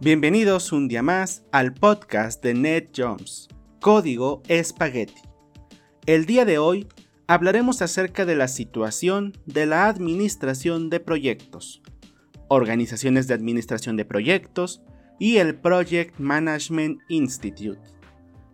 Bienvenidos un día más al podcast de Ned Jones, Código Espagueti. El día de hoy hablaremos acerca de la situación de la administración de proyectos, organizaciones de administración de proyectos y el Project Management Institute.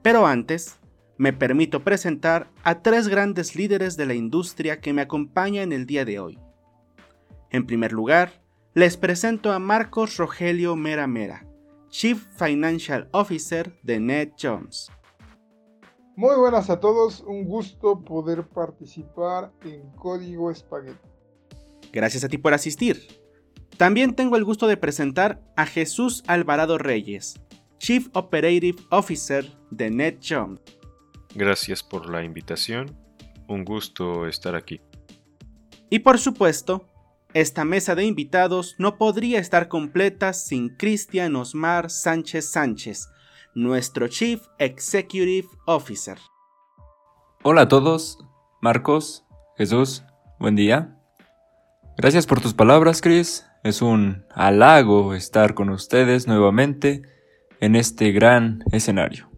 Pero antes, me permito presentar a tres grandes líderes de la industria que me acompañan el día de hoy. En primer lugar, les presento a Marcos Rogelio Mera Mera, Chief Financial Officer de Ned Jones. Muy buenas a todos, un gusto poder participar en Código Espagueti. Gracias a ti por asistir. También tengo el gusto de presentar a Jesús Alvarado Reyes, Chief Operative Officer de Jones. Gracias por la invitación, un gusto estar aquí. Y por supuesto, esta mesa de invitados no podría estar completa sin Cristian Osmar Sánchez Sánchez, nuestro Chief Executive Officer. Hola a todos, Marcos, Jesús, buen día. Gracias por tus palabras, Chris. Es un halago estar con ustedes nuevamente en este gran escenario.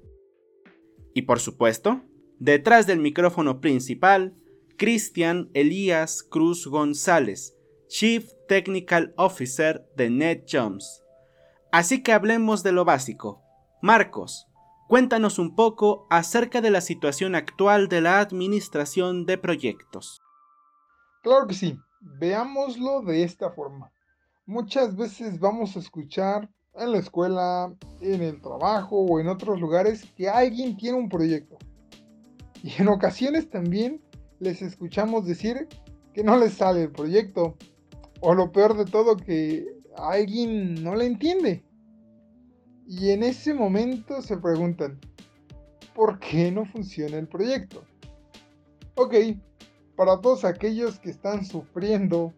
Y por supuesto, detrás del micrófono principal, Cristian Elías Cruz González, Chief Technical Officer de NetJumps. Así que hablemos de lo básico. Marcos, cuéntanos un poco acerca de la situación actual de la administración de proyectos. Claro que sí, veámoslo de esta forma. Muchas veces vamos a escuchar en la escuela, en el trabajo o en otros lugares que alguien tiene un proyecto. Y en ocasiones también les escuchamos decir que no les sale el proyecto o lo peor de todo, que alguien no le entiende. Y en ese momento se preguntan, ¿por qué no funciona el proyecto? Ok, para todos aquellos que están sufriendo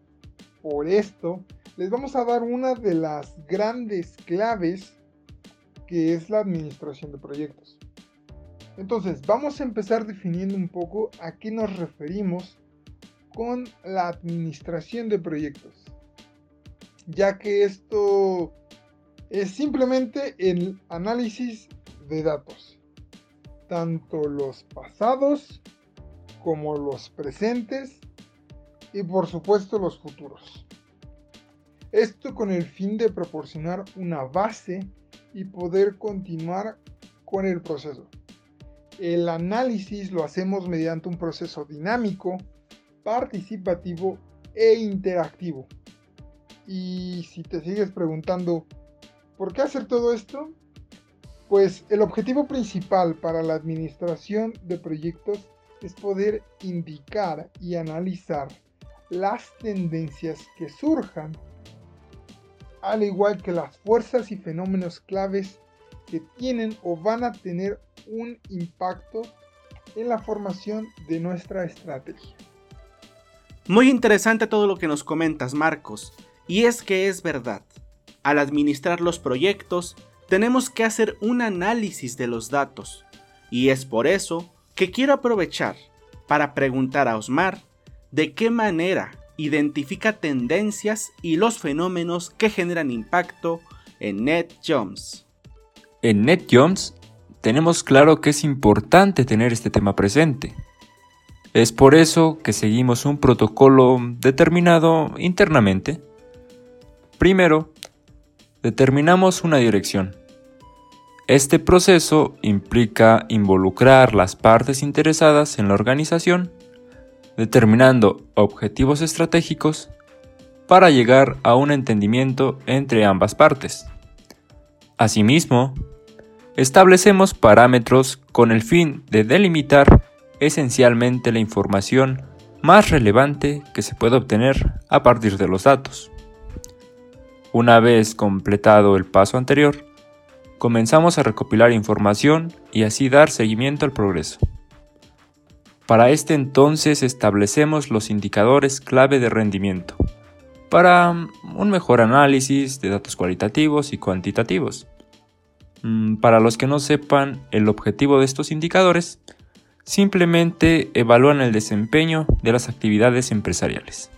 por esto, les vamos a dar una de las grandes claves que es la administración de proyectos. Entonces, vamos a empezar definiendo un poco a qué nos referimos con la administración de proyectos, ya que esto es simplemente el análisis de datos, tanto los pasados como los presentes y por supuesto los futuros. Esto con el fin de proporcionar una base y poder continuar con el proceso. El análisis lo hacemos mediante un proceso dinámico participativo e interactivo. Y si te sigues preguntando, ¿por qué hacer todo esto? Pues el objetivo principal para la administración de proyectos es poder indicar y analizar las tendencias que surjan, al igual que las fuerzas y fenómenos claves que tienen o van a tener un impacto en la formación de nuestra estrategia. Muy interesante todo lo que nos comentas, Marcos, y es que es verdad. Al administrar los proyectos, tenemos que hacer un análisis de los datos, y es por eso que quiero aprovechar para preguntar a Osmar de qué manera identifica tendencias y los fenómenos que generan impacto en NetJumps. En NetJumps tenemos claro que es importante tener este tema presente es por eso que seguimos un protocolo determinado internamente. Primero, determinamos una dirección. Este proceso implica involucrar las partes interesadas en la organización, determinando objetivos estratégicos para llegar a un entendimiento entre ambas partes. Asimismo, establecemos parámetros con el fin de delimitar esencialmente la información más relevante que se puede obtener a partir de los datos. Una vez completado el paso anterior, comenzamos a recopilar información y así dar seguimiento al progreso. Para este entonces establecemos los indicadores clave de rendimiento, para un mejor análisis de datos cualitativos y cuantitativos. Mm, para los que no sepan el objetivo de estos indicadores, simplemente evalúan el desempeño de las actividades empresariales.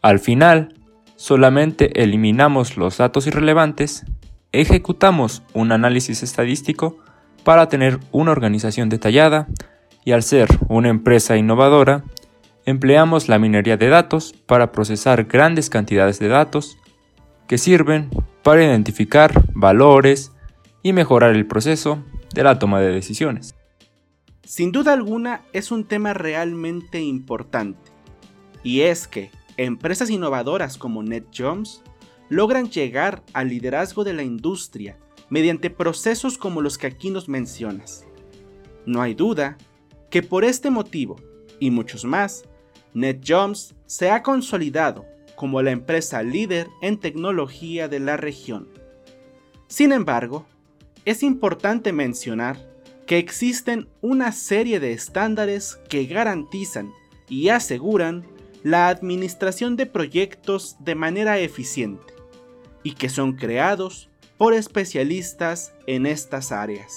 Al final, solamente eliminamos los datos irrelevantes, ejecutamos un análisis estadístico para tener una organización detallada y al ser una empresa innovadora, empleamos la minería de datos para procesar grandes cantidades de datos que sirven para identificar valores y mejorar el proceso de la toma de decisiones. Sin duda alguna es un tema realmente importante, y es que empresas innovadoras como NetJoms logran llegar al liderazgo de la industria mediante procesos como los que aquí nos mencionas. No hay duda que por este motivo, y muchos más, NetJoms se ha consolidado como la empresa líder en tecnología de la región. Sin embargo, es importante mencionar que existen una serie de estándares que garantizan y aseguran la administración de proyectos de manera eficiente y que son creados por especialistas en estas áreas.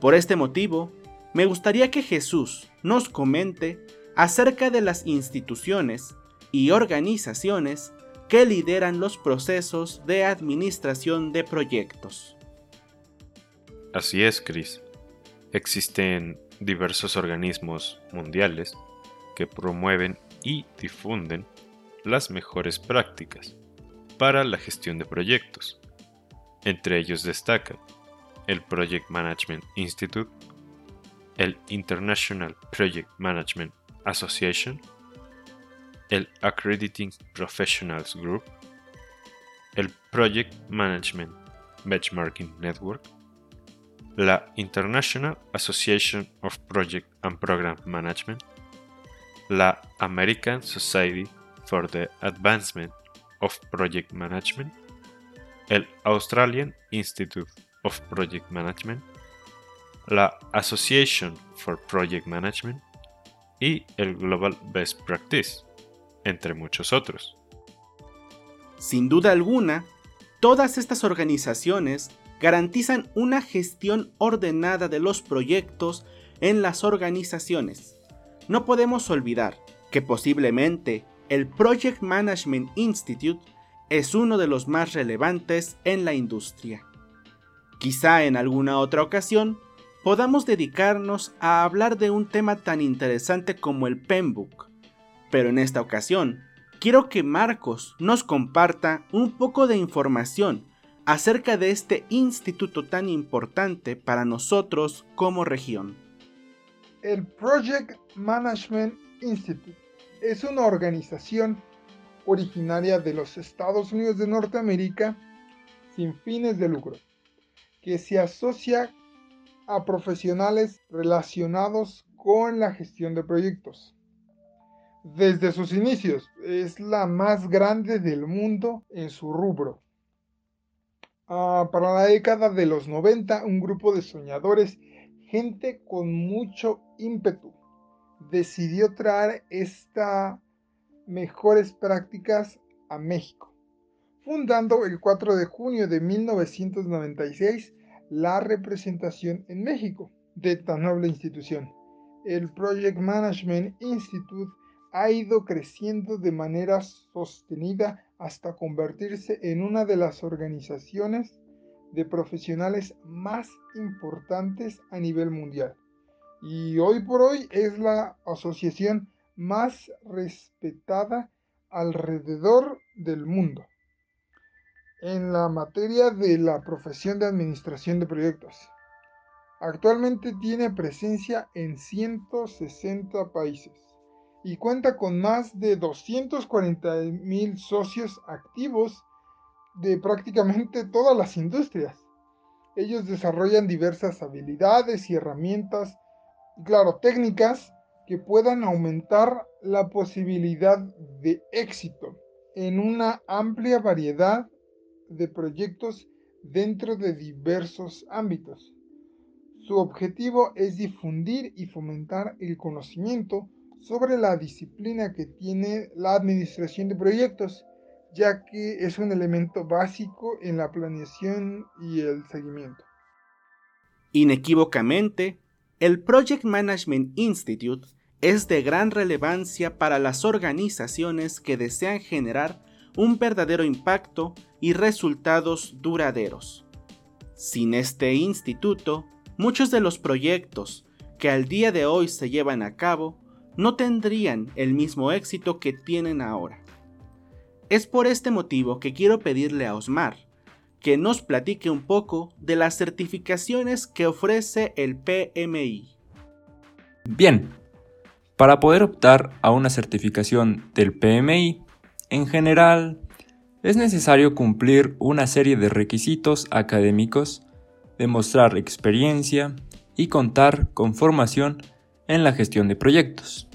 Por este motivo, me gustaría que Jesús nos comente acerca de las instituciones y organizaciones que lideran los procesos de administración de proyectos. Así es, Chris. Existen diversos organismos mundiales que promueven y difunden las mejores prácticas para la gestión de proyectos. Entre ellos destacan el Project Management Institute, el International Project Management Association, el Accrediting Professionals Group, el Project Management Benchmarking Network, la International Association of Project and Program Management, la American Society for the Advancement of Project Management, el Australian Institute of Project Management, la Association for Project Management y el Global Best Practice, entre muchos otros. Sin duda alguna, todas estas organizaciones garantizan una gestión ordenada de los proyectos en las organizaciones. No podemos olvidar que posiblemente el Project Management Institute es uno de los más relevantes en la industria. Quizá en alguna otra ocasión podamos dedicarnos a hablar de un tema tan interesante como el Penbook, pero en esta ocasión quiero que Marcos nos comparta un poco de información acerca de este instituto tan importante para nosotros como región. El Project Management Institute es una organización originaria de los Estados Unidos de Norteamérica sin fines de lucro, que se asocia a profesionales relacionados con la gestión de proyectos. Desde sus inicios es la más grande del mundo en su rubro Ah, para la década de los 90, un grupo de soñadores, gente con mucho ímpetu, decidió traer estas mejores prácticas a México, fundando el 4 de junio de 1996 la representación en México de esta noble institución. El Project Management Institute ha ido creciendo de manera sostenida hasta convertirse en una de las organizaciones de profesionales más importantes a nivel mundial. Y hoy por hoy es la asociación más respetada alrededor del mundo en la materia de la profesión de administración de proyectos. Actualmente tiene presencia en 160 países y cuenta con más de 240 mil socios activos de prácticamente todas las industrias. Ellos desarrollan diversas habilidades y herramientas, claro, técnicas que puedan aumentar la posibilidad de éxito en una amplia variedad de proyectos dentro de diversos ámbitos. Su objetivo es difundir y fomentar el conocimiento sobre la disciplina que tiene la administración de proyectos, ya que es un elemento básico en la planeación y el seguimiento. Inequívocamente, el Project Management Institute es de gran relevancia para las organizaciones que desean generar un verdadero impacto y resultados duraderos. Sin este instituto, muchos de los proyectos que al día de hoy se llevan a cabo no tendrían el mismo éxito que tienen ahora. Es por este motivo que quiero pedirle a Osmar que nos platique un poco de las certificaciones que ofrece el PMI. Bien, para poder optar a una certificación del PMI, en general, es necesario cumplir una serie de requisitos académicos, demostrar experiencia y contar con formación en la gestión de proyectos.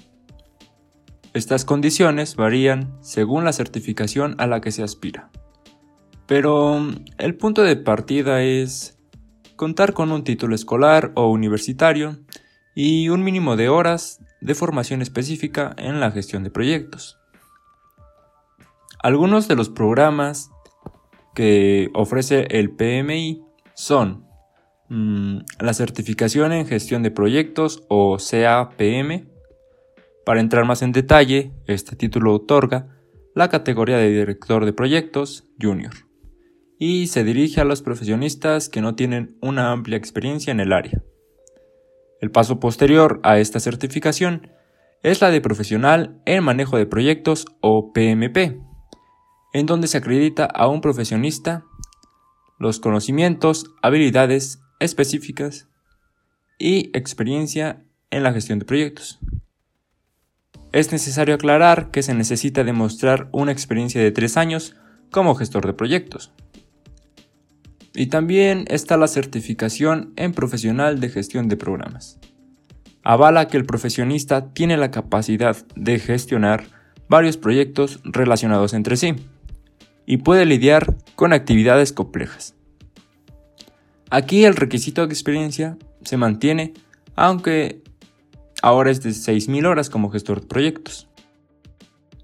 Estas condiciones varían según la certificación a la que se aspira. Pero mm, el punto de partida es contar con un título escolar o universitario y un mínimo de horas de formación específica en la gestión de proyectos. Algunos de los programas que ofrece el PMI son mm, la certificación en gestión de proyectos o CAPM. Para entrar más en detalle, este título otorga la categoría de director de proyectos junior y se dirige a los profesionistas que no tienen una amplia experiencia en el área. El paso posterior a esta certificación es la de profesional en manejo de proyectos o PMP, en donde se acredita a un profesionista los conocimientos, habilidades específicas y experiencia en la gestión de proyectos. Es necesario aclarar que se necesita demostrar una experiencia de tres años como gestor de proyectos. Y también está la certificación en profesional de gestión de programas. Avala que el profesionista tiene la capacidad de gestionar varios proyectos relacionados entre sí y puede lidiar con actividades complejas. Aquí el requisito de experiencia se mantiene, aunque ahora es de 6.000 horas como gestor de proyectos.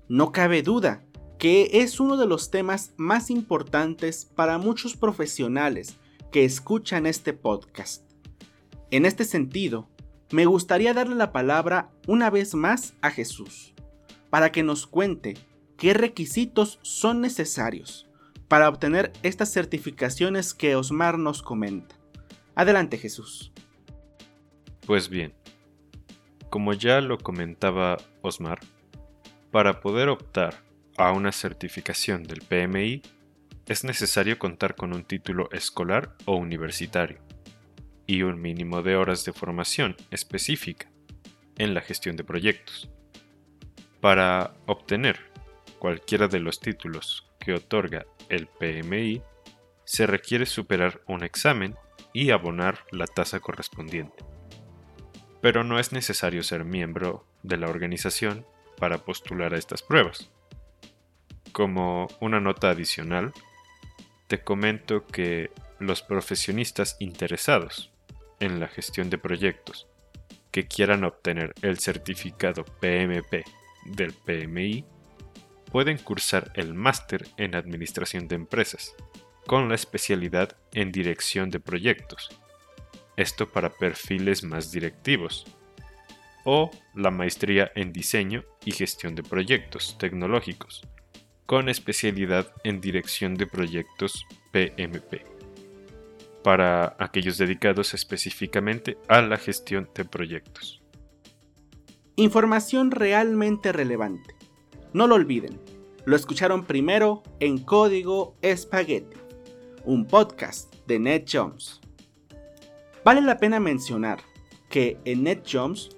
No cabe duda que es uno de los temas más importantes para muchos profesionales que escuchan este podcast. En este sentido, me gustaría darle la palabra una vez más a Jesús, para que nos cuente qué requisitos son necesarios para obtener estas certificaciones que Osmar nos comenta. Adelante Jesús. Pues bien, como ya lo comentaba Osmar, para poder optar a una certificación del PMI, es necesario contar con un título escolar o universitario y un mínimo de horas de formación específica en la gestión de proyectos. Para obtener cualquiera de los títulos que otorga el PMI, se requiere superar un examen y abonar la tasa correspondiente. Pero no es necesario ser miembro de la organización para postular a estas pruebas. Como una nota adicional, te comento que los profesionistas interesados en la gestión de proyectos que quieran obtener el certificado PMP del PMI pueden cursar el máster en Administración de Empresas, con la especialidad en Dirección de Proyectos, esto para perfiles más directivos, o la maestría en Diseño y Gestión de Proyectos Tecnológicos, con especialidad en Dirección de Proyectos PMP, para aquellos dedicados específicamente a la gestión de proyectos. Información realmente relevante no lo olviden, lo escucharon primero en Código Spaghetti, un podcast de Ned Jones. Vale la pena mencionar que en Ned Jones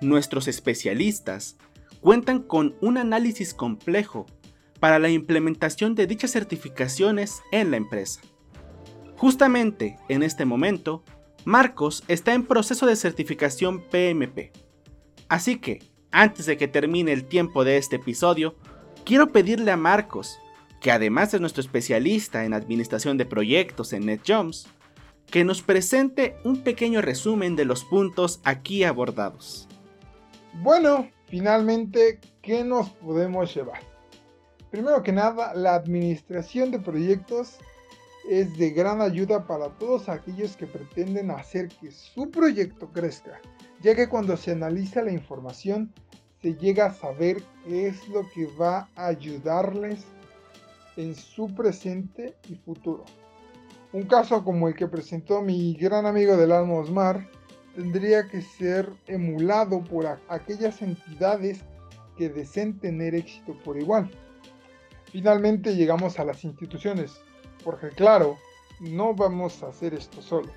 nuestros especialistas cuentan con un análisis complejo para la implementación de dichas certificaciones en la empresa. Justamente en este momento, Marcos está en proceso de certificación PMP. Así que, antes de que termine el tiempo de este episodio, quiero pedirle a Marcos, que además es nuestro especialista en administración de proyectos en NetJumps, que nos presente un pequeño resumen de los puntos aquí abordados. Bueno, finalmente, ¿qué nos podemos llevar? Primero que nada, la administración de proyectos es de gran ayuda para todos aquellos que pretenden hacer que su proyecto crezca ya que cuando se analiza la información se llega a saber qué es lo que va a ayudarles en su presente y futuro. Un caso como el que presentó mi gran amigo del alma Osmar tendría que ser emulado por aquellas entidades que deseen tener éxito por igual. Finalmente llegamos a las instituciones, porque claro, no vamos a hacer esto solo.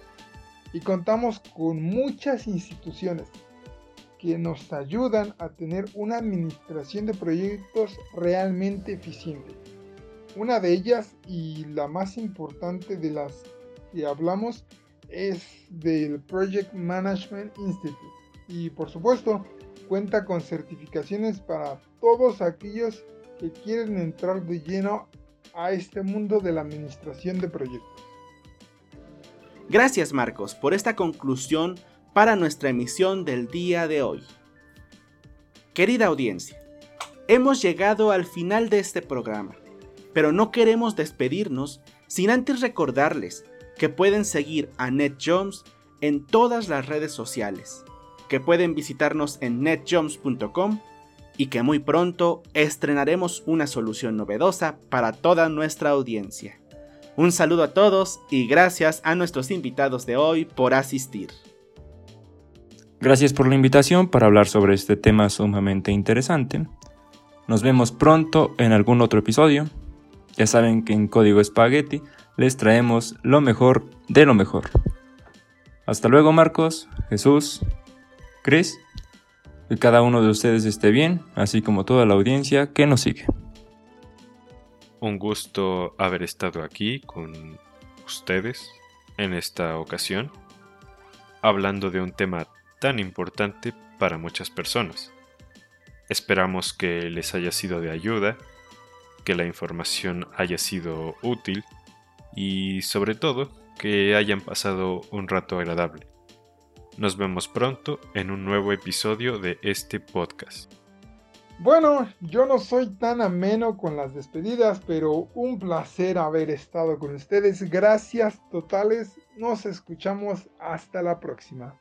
Y contamos con muchas instituciones que nos ayudan a tener una administración de proyectos realmente eficiente. Una de ellas y la más importante de las que hablamos es del Project Management Institute. Y por supuesto, cuenta con certificaciones para todos aquellos que quieren entrar de lleno a este mundo de la administración de proyectos. Gracias Marcos por esta conclusión para nuestra emisión del día de hoy. Querida audiencia, hemos llegado al final de este programa, pero no queremos despedirnos sin antes recordarles que pueden seguir a NetJoms en todas las redes sociales, que pueden visitarnos en netjoms.com y que muy pronto estrenaremos una solución novedosa para toda nuestra audiencia. Un saludo a todos y gracias a nuestros invitados de hoy por asistir. Gracias por la invitación para hablar sobre este tema sumamente interesante. Nos vemos pronto en algún otro episodio. Ya saben que en Código Spaghetti les traemos lo mejor de lo mejor. Hasta luego Marcos, Jesús, Chris que cada uno de ustedes esté bien, así como toda la audiencia que nos sigue. Un gusto haber estado aquí con ustedes en esta ocasión, hablando de un tema tan importante para muchas personas. Esperamos que les haya sido de ayuda, que la información haya sido útil y sobre todo que hayan pasado un rato agradable. Nos vemos pronto en un nuevo episodio de este podcast. Bueno, yo no soy tan ameno con las despedidas, pero un placer haber estado con ustedes. Gracias totales. Nos escuchamos hasta la próxima.